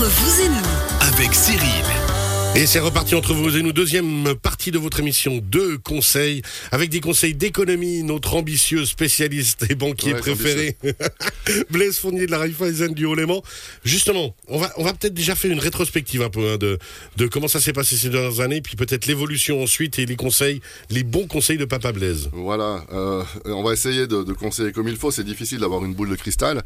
Vous et nous. avec Cyril. Et c'est reparti entre vous et nous, deuxième partie de votre émission, deux conseils, avec des conseils d'économie, notre ambitieux spécialiste et banquier Ouais, préféré, Blaise Fournier de la Raiffeisen du Haut-Léman. Justement, on va, on va peut-être déjà faire une rétrospective un peu hein, de, de comment ça s'est passé ces dernières années, puis peut-être l'évolution ensuite et les conseils, les bons conseils de Papa Blaise. Voilà, euh, on va essayer de, de conseiller comme il faut. C'est difficile d'avoir une boule de cristal.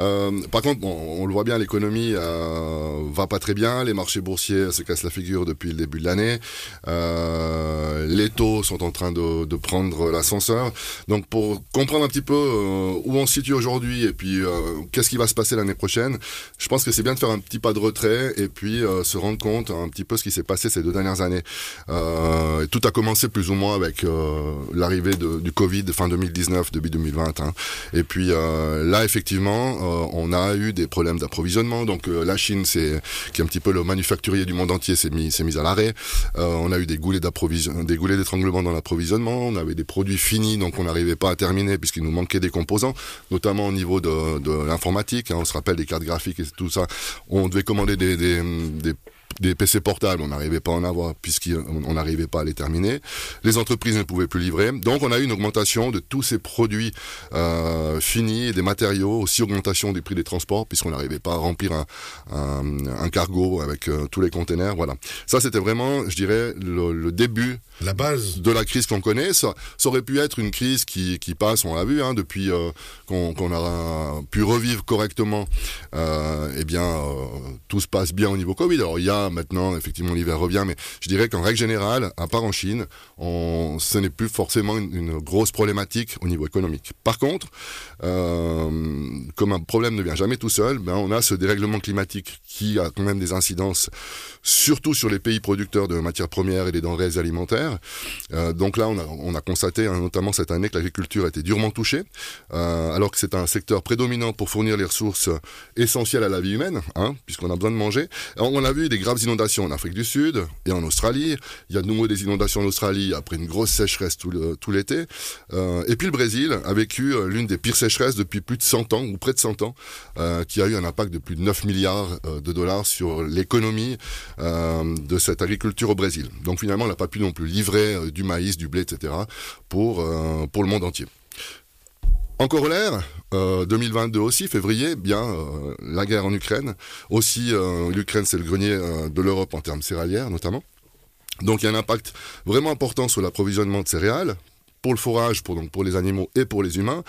Euh, par contre, bon, on le voit bien, l'économie euh, va pas très bien. Les marchés boursiers se cassent la figure depuis le début de l'année. Euh, les taux sont en train de, prendre l'ascenseur. Donc, pour comprendre un petit peu euh, où on se situe aujourd'hui et puis euh, qu'est-ce qui va se passer l'année prochaine, je pense que c'est bien de faire un petit pas de retrait et puis se rendre compte un petit peu ce qui s'est passé ces deux dernières années. Tout a commencé plus ou moins avec l'arrivée du Covid fin 2019, début 2020. hein. Et puis là, effectivement, on a eu des problèmes d'approvisionnement. Donc la Chine, c'est qui est un petit peu le manufacturier du monde entier, s'est mis, s'est mis à l'arrêt. Euh, on a eu des goulets d'approvisionnement, des goulets d'étranglement dans l'approvisionnement. On avait des produits finis, donc on n'arrivait pas à terminer puisqu'il nous manquait des composants, notamment au niveau de, l'informatique. hein. on se rappelle des cartes graphiques et tout ça. On devait commander des des PC portables, on n'arrivait pas à en avoir puisqu'on n'arrivait pas à les terminer. Les entreprises ne pouvaient plus livrer. Donc on a eu une augmentation de tous ces produits euh, finis des matériaux, aussi augmentation des prix des transports puisqu'on n'arrivait pas à remplir un, un, un cargo avec euh, tous les containers. Voilà. Ça c'était vraiment, je dirais, le, le début La base. de la crise qu'on connaît. Ça, ça aurait pu être une crise qui, qui passe, on l'a vu, hein, depuis euh, qu'on a pu revivre correctement. Eh bien, tout se passe bien au niveau Covid. Alors il y a maintenant, effectivement, l'hiver revient, mais je dirais qu'en règle générale, à part en Chine, ce n'est plus forcément une, grosse problématique au niveau économique. Par contre, euh, comme un problème ne vient jamais tout seul, ben, on a ce dérèglement climatique qui a quand même des incidences, surtout sur les pays producteurs de matières premières et des denrées alimentaires. Euh, donc là, on a, on a constaté, hein, notamment cette année, que l'agriculture a été durement touchée, euh, alors que c'est un secteur prédominant pour fournir les ressources essentielles à la vie humaine, hein, puisqu'on a besoin de manger. On a vu des graves inondations en Afrique du Sud et en Australie. Il y a de nouveau des inondations en Australie après une grosse sécheresse tout l'été. Euh, et puis le Brésil a vécu euh, l'une des pires sécheresses depuis plus de 100 ans, ou près de 100 ans, euh, qui a eu un impact de plus de 9 milliards de dollars sur l'économie de cette agriculture au Brésil. Donc finalement, on n'a pas pu non plus livrer du maïs, du blé, etc. pour, pour le monde entier. En corollaire, euh, 2022 aussi, février, bien euh, la guerre en Ukraine. Aussi, euh, l'Ukraine, c'est le grenier euh, de l'Europe en termes céréalières, notamment. Donc, il y a un impact vraiment important sur l'approvisionnement de céréales pour le forage, pour les animaux et pour les humains.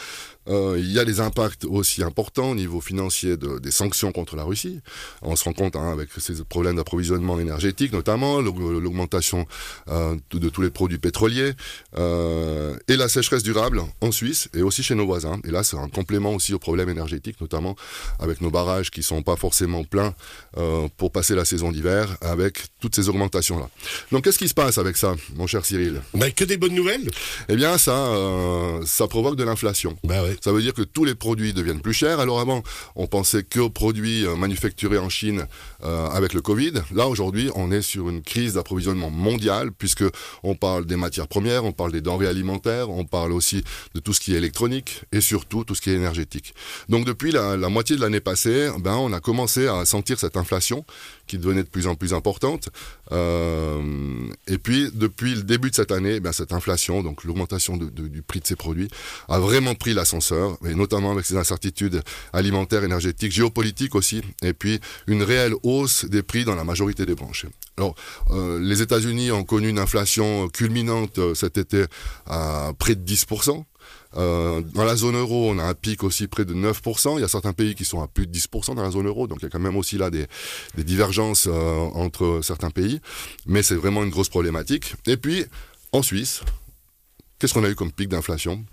Euh, il y a des impacts aussi importants au niveau financier de, des sanctions contre la Russie. On se rend compte hein, avec ces problèmes d'approvisionnement énergétique, notamment l'aug- l'augmentation euh, de, tous les produits pétroliers euh, et la sécheresse durable en Suisse et aussi chez nos voisins. Et là, c'est un complément aussi aux problèmes énergétiques, notamment avec nos barrages qui sont pas forcément pleins euh, pour passer la saison d'hiver, avec toutes ces augmentations-là. Donc, qu'est-ce qui se passe avec ça, mon cher Cyril? Bah, que des bonnes nouvelles Eh bien, ça, euh, ça provoque de l'inflation. Bah ouais. Ça veut dire que tous les produits deviennent plus chers. Alors avant, on pensait qu'aux produits euh, manufacturés en Chine euh, avec le Covid. Là, aujourd'hui, on est sur une crise d'approvisionnement mondiale puisque on parle des matières premières, on parle des denrées alimentaires, on parle aussi de tout ce qui est électronique et surtout tout ce qui est énergétique. Donc depuis la, la moitié de l'année passée, ben, on a commencé à sentir cette inflation qui devenait de plus en plus importante. Euh, et puis, depuis le début de cette année, ben, cette inflation, donc l'augmentation du prix de ces produits, a vraiment pris l'ascenseur, et notamment avec ces incertitudes alimentaires, énergétiques, géopolitiques aussi, et puis une réelle hausse des prix dans la majorité des branches. Alors, euh, les États-Unis ont connu une inflation culminante euh, cet été à près de 10%. Euh, dans la zone euro, on a un pic aussi près de 9%. Il y a certains pays qui sont à plus de 10% dans la zone euro, donc il y a quand même aussi là des, des divergences euh, entre certains pays. Mais c'est vraiment une grosse problématique. Et puis, en Suisse, qu'est-ce qu'on a eu comme pic d'inflation?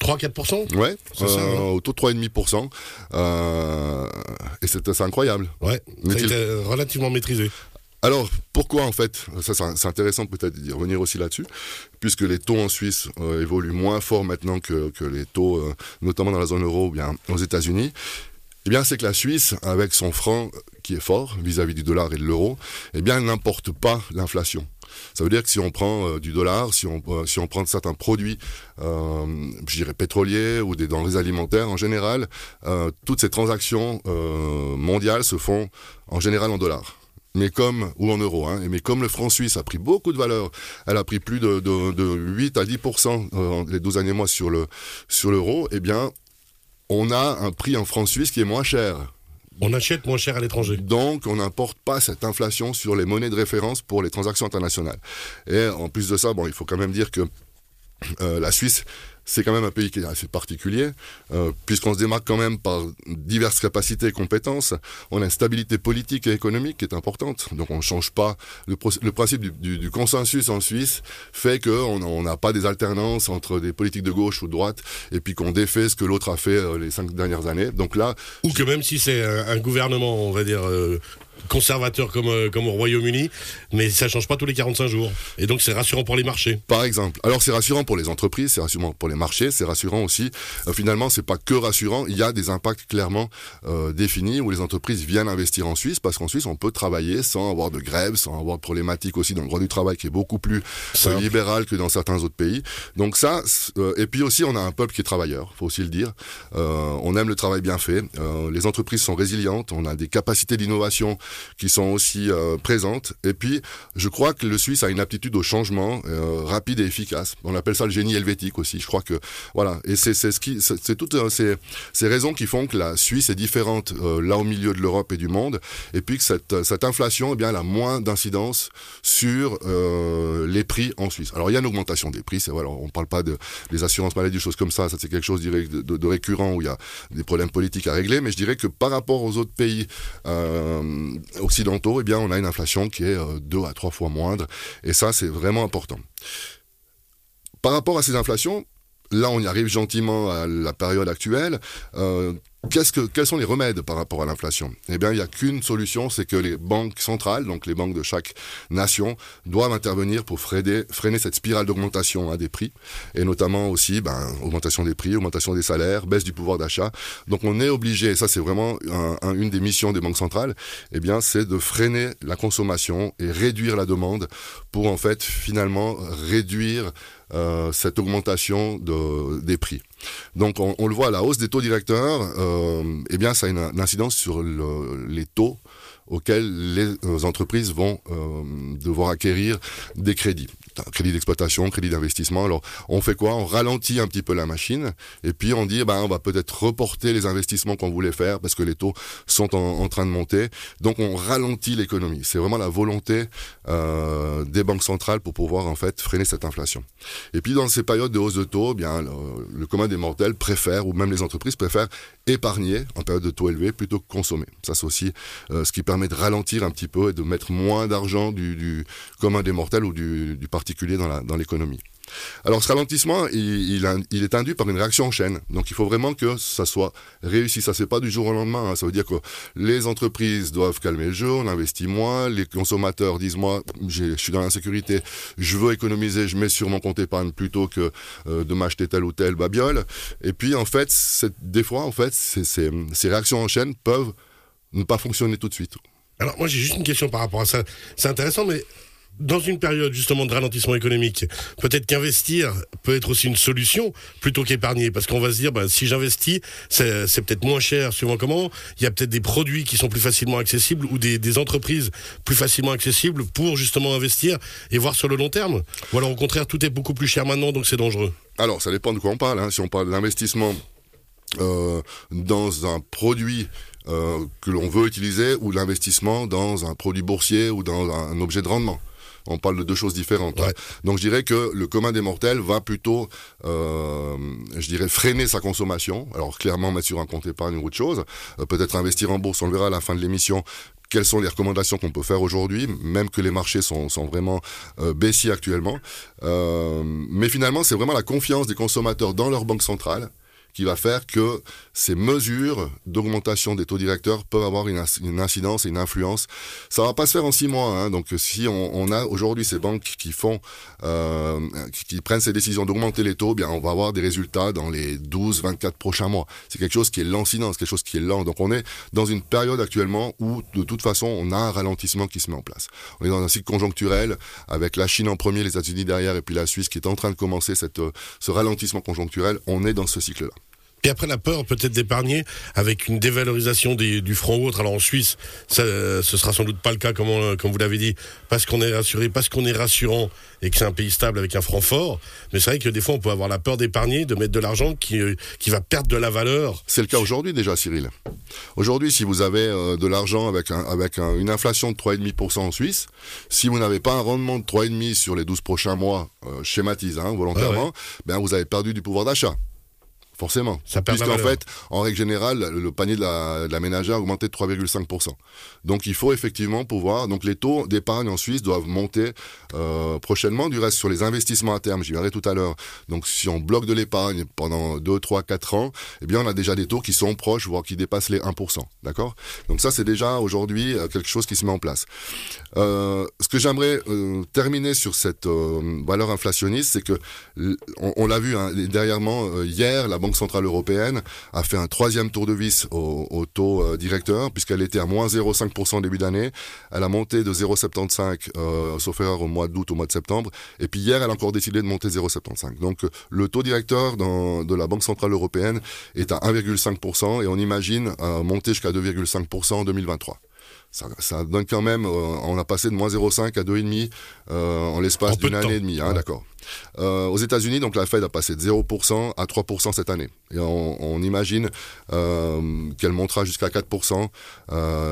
3-4% Ouais, C'est ça, euh, hein autour de 3,5%. Euh, et c'est incroyable. Ouais, ça a N'est-il- été relativement maîtrisé. Alors, pourquoi en fait Ça, c'est intéressant peut-être d'y revenir aussi là-dessus, puisque les taux en Suisse euh, évoluent moins fort maintenant que, que les taux, euh, notamment dans la zone euro ou bien aux États-Unis. Eh bien, c'est que la Suisse, avec son franc euh, qui est fort vis-à-vis du dollar et de l'euro, eh bien, n'importe pas l'inflation. Ça veut dire que si on prend du dollar, si on, si on prend certains produits, dirais pétroliers ou des denrées alimentaires en général, toutes ces transactions mondiales se font en général en dollars mais comme ou en euros, hein, mais comme le franc suisse a pris beaucoup de valeur, elle a pris plus de, de, de 8 à 10 euh, les 12 années mois sur le sur l'euro, eh bien, on a un prix en franc suisse qui est moins cher. On achète moins cher à l'étranger. Donc, on n'importe pas cette inflation sur les monnaies de référence pour les transactions internationales. Et en plus de ça, bon, il faut quand même dire que euh, la Suisse c'est quand même un pays qui est assez particulier, euh, puisqu'on se démarque quand même par diverses capacités et compétences. On a une stabilité politique et économique qui est importante, donc on ne change pas. Le, principe du, consensus en Suisse fait qu'on n'a pas des alternances entre des politiques de gauche ou de droite, et puis qu'on défait ce que l'autre a fait euh, les cinq dernières années. Donc là, ou que même si c'est un, gouvernement, on va dire euh, conservateur comme, euh, comme au Royaume-Uni, mais ça change pas tous les 45 jours. Et donc c'est rassurant pour les marchés. Par exemple. Alors c'est rassurant pour les entreprises, c'est rassurant pour les marchés, c'est rassurant aussi. Euh, finalement, c'est pas que rassurant, il y a des impacts clairement euh, définis où les entreprises viennent investir en Suisse parce qu'en Suisse on peut travailler sans avoir de grève, sans avoir de problématiques aussi dans le droit du travail qui est beaucoup plus libéral que dans certains autres pays. Donc ça, et puis aussi on a un peuple qui est travailleur, faut aussi le dire. on aime le travail bien fait. les entreprises sont résilientes, on a des capacités d'innovation qui sont aussi euh, présentes. Et puis, je crois que le Suisse a une aptitude au changement euh, rapide et efficace. On appelle ça le génie helvétique aussi. Je crois que voilà. Et c'est ce qui, c'est toutes euh, ces, raisons qui font que la Suisse est différente là au milieu de l'Europe et du monde. Et puis que cette, cette inflation, eh bien, elle a moins d'incidence sur les prix en Suisse. Alors il y a une augmentation des prix. C'est voilà, on parle pas de des assurances maladie, des choses comme ça. Ça c'est quelque chose de, récurrent où il y a des problèmes politiques à régler. Mais je dirais que par rapport aux autres pays euh, occidentaux, eh bien, on a une inflation qui est euh, deux à trois fois moindre. Et ça, c'est vraiment important. Par rapport à ces inflations, là, on y arrive gentiment à la période actuelle. Euh, Quels sont les remèdes par rapport à l'inflation? Eh bien, il n'y a qu'une solution, c'est que les banques centrales, donc les banques de chaque nation, doivent intervenir pour freiner, freiner cette spirale d'augmentation hein, des prix, et notamment aussi ben, augmentation des prix, augmentation des salaires, baisse du pouvoir d'achat. Donc, on est obligé, et ça c'est vraiment une des missions des banques centrales, eh bien, c'est de freiner la consommation et réduire la demande pour en fait finalement réduire euh, cette augmentation de, des prix. Donc on, on, le voit, la hausse des taux directeurs, euh, eh bien ça a une, incidence sur le, les taux auxquels les euh, entreprises vont euh, devoir acquérir des crédits crédit d'exploitation, crédit d'investissement. Alors, on fait quoi? On ralentit un petit peu la machine et puis on dit, ben, on va peut-être reporter les investissements qu'on voulait faire parce que les taux sont en, train de monter. Donc, on ralentit l'économie. C'est vraiment la volonté euh, des banques centrales pour pouvoir en fait freiner cette inflation. Et puis, dans ces périodes de hausse de taux, bien, le, commun des mortels préfère ou même les entreprises préfèrent épargner en période de taux élevés plutôt que consommer. Ça, c'est aussi ce qui permet de ralentir un petit peu et de mettre moins d'argent du, commun des mortels ou du, du particulier dans l'économie. alors ce ralentissement, il, il, est induit par une réaction en chaîne. Donc il faut vraiment que ça soit réussi. Ça c'est pas du jour au lendemain. Hein. Ça veut dire que les entreprises doivent calmer le jeu, on investit moins, les consommateurs disent moi je suis dans l'insécurité, je veux économiser, je mets sur mon compte épargne plutôt que euh, de m'acheter telle ou telle babiole. Et puis en fait, des fois en fait, ces réactions en chaîne peuvent ne pas fonctionner tout de suite. Alors moi j'ai juste une question par rapport à ça. C'est intéressant, mais dans une période justement de ralentissement économique, peut-être qu'investir peut être aussi une solution plutôt qu'épargner, parce qu'on va se dire, bah, si j'investis, c'est peut-être moins cher, suivant comment. Il y a peut-être des produits qui sont plus facilement accessibles ou des, des, entreprises plus facilement accessibles pour justement investir et voir sur le long terme. Ou alors au contraire, tout est beaucoup plus cher maintenant, donc c'est dangereux. Alors ça dépend de quoi on parle. Hein. Si on parle d'investissement dans un produit euh, que l'on veut utiliser ou l'investissement dans un produit boursier ou dans un objet de rendement on parle de deux choses différentes. Hein. Donc je dirais que le commun des mortels va plutôt, euh, je dirais, freiner sa consommation. Alors clairement mettre sur un compte épargne ou autre chose. Euh, peut-être investir en bourse, on le verra à la fin de l'émission quelles sont les recommandations qu'on peut faire aujourd'hui, même que les marchés sont, sont vraiment euh, baissiers actuellement. mais finalement, c'est vraiment la confiance des consommateurs dans leur banque centrale qui va faire que ces mesures d'augmentation des taux directeurs peuvent avoir une, incidence et une influence. Ça va pas se faire en six mois. Hein. donc si on, a aujourd'hui ces banques qui font, euh, qui, prennent ces décisions d'augmenter les taux, bien on va avoir des résultats dans les 12, 24 prochains mois. C'est quelque chose qui est lancinant, c'est quelque chose qui est lent. Donc on est dans une période actuellement où de toute façon on a un ralentissement qui se met en place. On est dans un cycle conjoncturel avec la Chine en premier, les États-Unis derrière et puis la Suisse qui est en train de commencer cette, ce ralentissement conjoncturel. On est dans ce cycle-là. Et après la peur peut-être d'épargner avec une dévalorisation du franc ou autre. Alors en Suisse, ça, ce sera sans doute pas le cas comme, comme vous l'avez dit, parce qu'on est rassuré, parce qu'on est rassurant et que c'est un pays stable avec un franc fort. Mais c'est vrai que des fois on peut avoir la peur d'épargner, de mettre de l'argent qui, euh, qui va perdre de la valeur. C'est le cas aujourd'hui déjà, Cyril. Aujourd'hui, si vous avez euh, de l'argent avec, un, avec une inflation de 3,5% en Suisse, si vous n'avez pas un rendement de 3,5% sur les 12 prochains mois, euh, schématise hein, volontairement, ben vous avez perdu du pouvoir d'achat. Forcément. Ça Puisqu'en fait, en règle générale, le panier de la, de la ménagère a augmenté de 3,5%. Donc il faut effectivement pouvoir. Donc les taux d'épargne en Suisse doivent monter euh, prochainement. Du reste, sur les investissements à terme, j'y viendrai tout à l'heure. Donc si on bloque de l'épargne pendant 2, 3, 4 ans, eh bien on a déjà des taux qui sont proches, voire qui dépassent les 1%. D'accord? Donc ça, c'est déjà aujourd'hui euh, quelque chose qui se met en place. Euh, ce que j'aimerais euh, terminer sur cette valeur inflationniste, c'est que on, on l'a vu hein, derrièrement hier, la Banque centrale européenne a fait un troisième tour de vis au, taux euh, directeur, puisqu'elle était à moins 0,5% au début d'année. Elle a monté de 0,75, euh, sauf au mois d'août, au mois de septembre. Et puis hier, elle a encore décidé de monter 0,75. Donc le taux directeur de la Banque centrale européenne est à 1,5% et on imagine euh, monter jusqu'à 2,5% en 2023 ça, donne quand même, euh, on a passé de moins 0,5 à 2,5 euh, en l'espace d'une année et demie, hein, d'accord. Euh, aux États-Unis, donc la Fed a passé de 0% à 3% cette année. Et on, imagine euh, qu'elle montera jusqu'à 4%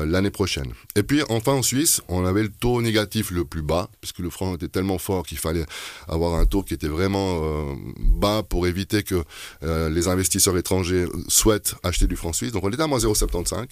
l'année prochaine. Et puis enfin en Suisse, on avait le taux négatif le plus bas, puisque le franc était tellement fort qu'il fallait avoir un taux qui était vraiment bas pour éviter que les investisseurs étrangers souhaitent acheter du franc suisse. Donc on était à moins 0,75.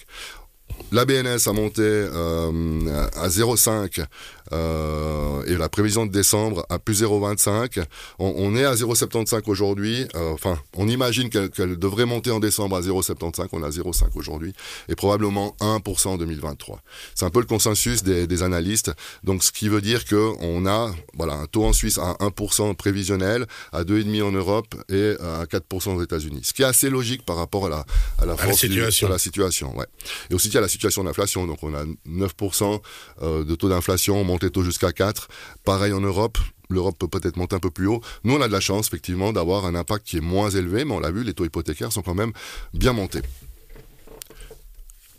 La BNS a monté euh, à 0,5 euh, et la prévision de décembre à plus 0,25. On, est à 0,75 aujourd'hui. Euh, enfin, on imagine qu'elle devrait monter en décembre à 0,75. On est à 0,5 aujourd'hui et probablement 1% en 2023. C'est un peu le consensus des, analystes. Donc, ce qui veut dire que on a voilà un taux en Suisse à 1% prévisionnel, à 2,5 en Europe et à 4% aux États-Unis. Ce qui est assez logique par rapport à la à la, situation. la situation. Ouais. Et aussi à la situation d'inflation. Donc on a 9% euh, de taux d'inflation, on monte les taux jusqu'à 4. Pareil en Europe, l'Europe peut peut-être monter un peu plus haut. Nous, on a de la chance, effectivement, d'avoir un impact qui est moins élevé, mais on l'a vu, les taux hypothécaires sont quand même bien montés.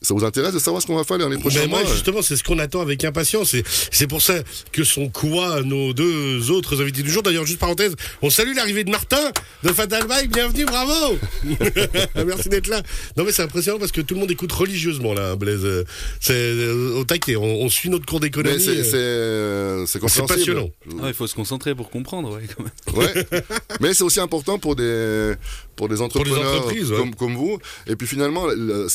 Ça vous intéresse de savoir ce qu'on va faire les prochains mois justement, c'est ce qu'on attend avec impatience. C'est pour ça que sont quoi nos deux autres invités du jour. D'ailleurs, juste parenthèse, on salue l'arrivée de Martin de Fatal Bike. Bienvenue, bravo Merci d'être là. Non, mais c'est impressionnant parce que tout le monde écoute religieusement, là, Blaise. C'est euh, au taquet. On, suit notre cours d'économie. Euh. C'est passionnant. Ah, il faut se concentrer pour comprendre, ouais, quand même. Ouais. mais c'est aussi important pour des, pour des entrepreneurs comme, comme, vous. Et puis finalement, le,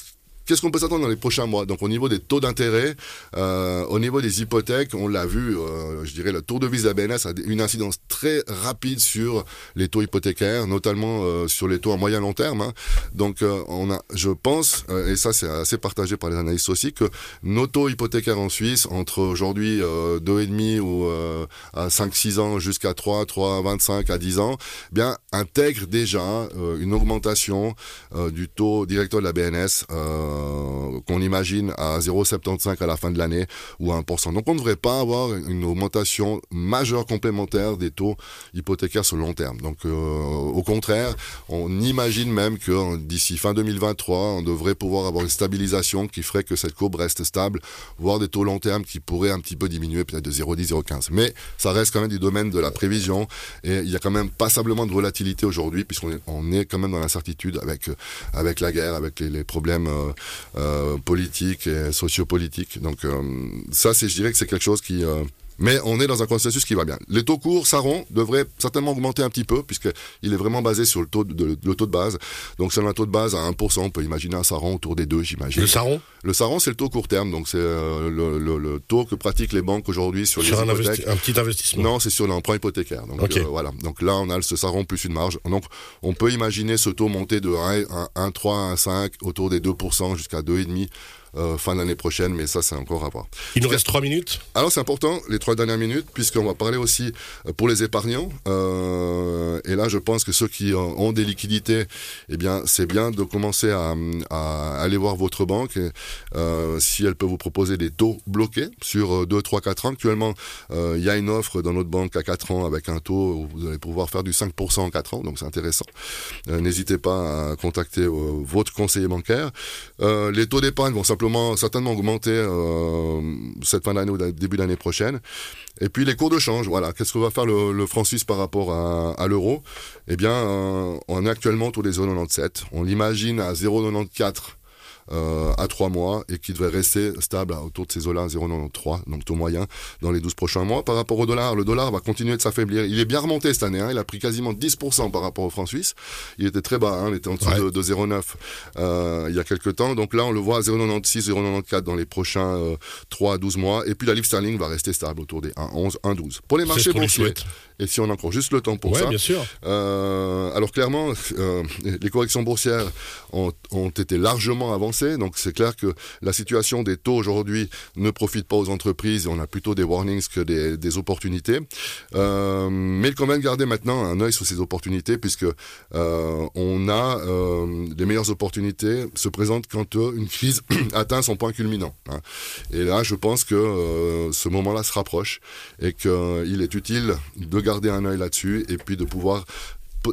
Qu'est-ce qu'on peut s'attendre dans les prochains mois? Donc au niveau des taux d'intérêt, euh, au niveau des hypothèques, on l'a vu, euh, je dirais le tour de vis ABNS a une incidence très rapide sur les taux hypothécaires, notamment euh, sur les taux à moyen long terme. Hein. Donc on a, je pense, et ça c'est assez partagé par les analystes aussi, que nos taux hypothécaires en Suisse, entre aujourd'hui 2,5 ou à 5-6 ans jusqu'à 3, 3, 25 à 10 ans, eh bien intègrent déjà une augmentation du taux directeur de la BNS. Euh, qu'on imagine à 0,75 à la fin de l'année ou à 1%. Donc on ne devrait pas avoir une augmentation majeure complémentaire des taux hypothécaires sur le long terme. Donc euh, au contraire, on imagine même que d'ici fin 2023, on devrait pouvoir avoir une stabilisation qui ferait que cette courbe reste stable, voire des taux long terme qui pourraient un petit peu diminuer, peut-être de 0,10, 0,15. Mais ça reste quand même du domaine de la prévision et il y a quand même passablement de volatilité aujourd'hui puisqu'on est, quand même dans l'incertitude avec, avec la guerre, avec les, problèmes euh, euh, politique et sociopolitique. Donc euh, ça, c'est, je dirais que c'est quelque chose qui, euh, Mais on est dans un consensus qui va bien. Les taux courts, Saron, devraient certainement augmenter un petit peu, puisqu'il est vraiment basé sur le taux de, le taux de base. Donc, c'est un taux de base à 1%, on peut imaginer un Saron autour des 2, j'imagine. Le Saron? Le Saron, c'est le taux court terme, donc c'est euh, le, le, le, taux que pratiquent les banques aujourd'hui sur, sur les un, hypothèques. un, petit investissement Non, c'est sur l'emprunt hypothécaire. Donc, okay. euh, voilà. Donc là, on a ce Saron plus une marge. Donc, on peut imaginer ce taux monter de 1,3 à 1,5 autour des 2% jusqu'à 2,5 euh, fin d'année prochaine, mais ça, c'est encore à voir. Il nous reste trois minutes. Alors, c'est important, les trois dernières minutes, puisqu'on va parler aussi pour les épargnants. Euh, et là, je pense que ceux qui ont des liquidités, eh bien, c'est bien de commencer à, à, aller voir votre banque euh, si elle peut vous proposer des taux bloqués sur 2, 3, 4 ans. Actuellement, il y a une offre dans notre banque à 4 ans avec un taux où vous allez pouvoir faire du 5% en 4 ans, donc c'est intéressant. N'hésitez pas à contacter votre conseiller bancaire. les taux d'épargne vont simplement certainement augmenter euh, cette fin d'année ou début d'année prochaine. Et puis les cours de change, voilà. Qu'est-ce que va faire le, franc suisse par rapport à, à l'euro? Eh bien, euh, on est actuellement autour des 0,97. On l'imagine à 0,94 euh, à 3 mois et qui devrait rester stable autour de ces eaux-là, 0,93, donc taux moyen, dans les 12 prochains mois. Par rapport au dollar, le dollar va continuer de s'affaiblir. Il est bien remonté cette année, hein, il a pris quasiment 10% par rapport au franc suisse. Il était très bas, hein, il était en dessous Ouais. de, de 0,9 euh, il y a quelques temps. Donc là, on le voit à 0,96, 0,94 dans les prochains euh, 3 à 12 mois. Et puis la livre sterling va rester stable autour des 1,11, 1,12. Pour les marchés boursiers. Et si on a encore juste le temps pour Ouais, ça, bien sûr. euh, alors clairement, euh, les corrections boursières ont, ont été largement avancées, donc c'est clair que la situation des taux aujourd'hui ne profite pas aux entreprises, et on a plutôt des warnings que des, des opportunités. Euh, mais il convient de garder maintenant un œil sur ces opportunités, puisque euh, on a les meilleures opportunités se présentent quand une crise atteint son point culminant. hein. Et là, je pense que ce moment-là se rapproche et qu'il est utile de garder un œil là-dessus et puis de pouvoir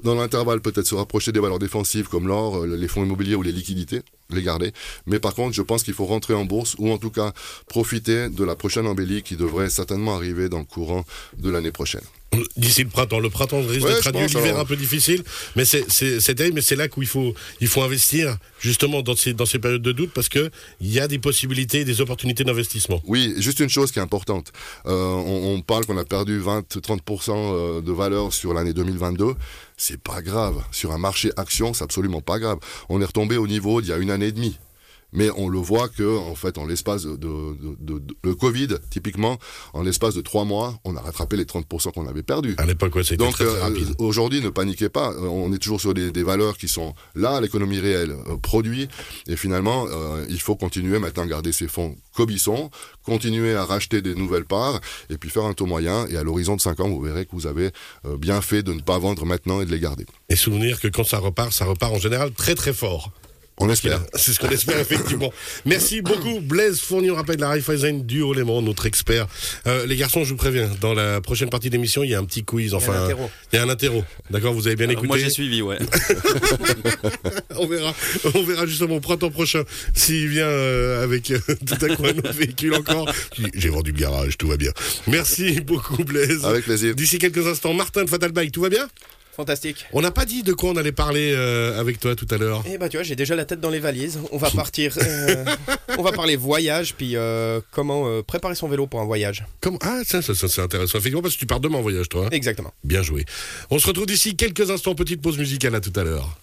dans l'intervalle peut-être se rapprocher des valeurs défensives comme l'or, euh, les fonds immobiliers ou les liquidités, les garder. Mais par contre, je pense qu'il faut rentrer en bourse ou en tout cas profiter de la prochaine embellie qui devrait certainement arriver dans le courant de l'année prochaine. D'ici le printemps. Le printemps risque Ouais, traduire pense, l'hiver un peu difficile, mais c'est c'est- c'est terrible, mais c'est là où il faut, il faut investir justement dans ces, dans ces périodes de doute parce que il y a des possibilités, des opportunités d'investissement. Oui, juste une chose qui est importante. Euh, on, on parle qu'on a perdu 20-30% euh, de valeur sur l'année 2022. C'est pas grave. Sur un marché action, c'est absolument pas grave. On est retombé au niveau d'il y a une année et demie. Mais on le voit que, en fait, en l'espace de, de, de- de- le Covid, typiquement, en l'espace de trois mois, on a rattrapé les 30% qu'on avait perdus. À l'époque, ouais, c'était Donc très, très euh, rapide. aujourd'hui, ne paniquez pas. Euh, On est toujours sur des, des valeurs qui sont là, l'économie réelle euh, produit. Et finalement, euh, il faut continuer maintenant à garder ces fonds comme ils sont, continuer à racheter des nouvelles parts, et puis faire un taux moyen. Et à l'horizon de 5 ans, vous verrez que vous avez bien fait de ne pas vendre maintenant et de les garder. Et souvenir que quand ça repart, ça repart en général très très fort. On espère. C'est ce qu'on espère effectivement. Merci beaucoup Blaise Fournier, on rappelle la Raiffeisen du Haut-Léman, notre expert. Euh, les garçons, je vous préviens, dans la prochaine partie d'émission, il y a un petit quiz, enfin, un interro. il y a un interro. D'accord, vous avez bien Alors, écouté. moi j'ai suivi, ouais. on verra, on verra justement au printemps prochain s'il vient euh, avec euh, tout à coup un autre véhicule encore. J'ai vendu le garage, tout va bien. Merci beaucoup Blaise. Avec plaisir. D'ici quelques instants, Martin de Fatal Bike, tout va bien? Fantastique. On n'a pas dit de quoi on allait parler euh, avec toi tout à l'heure. Eh bah tu vois, j'ai déjà la tête dans les valises. On va partir. euh, on va parler voyage, puis euh, comment préparer son vélo pour un voyage. Ah, ça, ça, ça, c'est intéressant. Effectivement, parce que tu pars demain en voyage, toi. hein Exactement. Bien joué. On se retrouve d'ici quelques instants. Petite pause musicale. À tout à l'heure.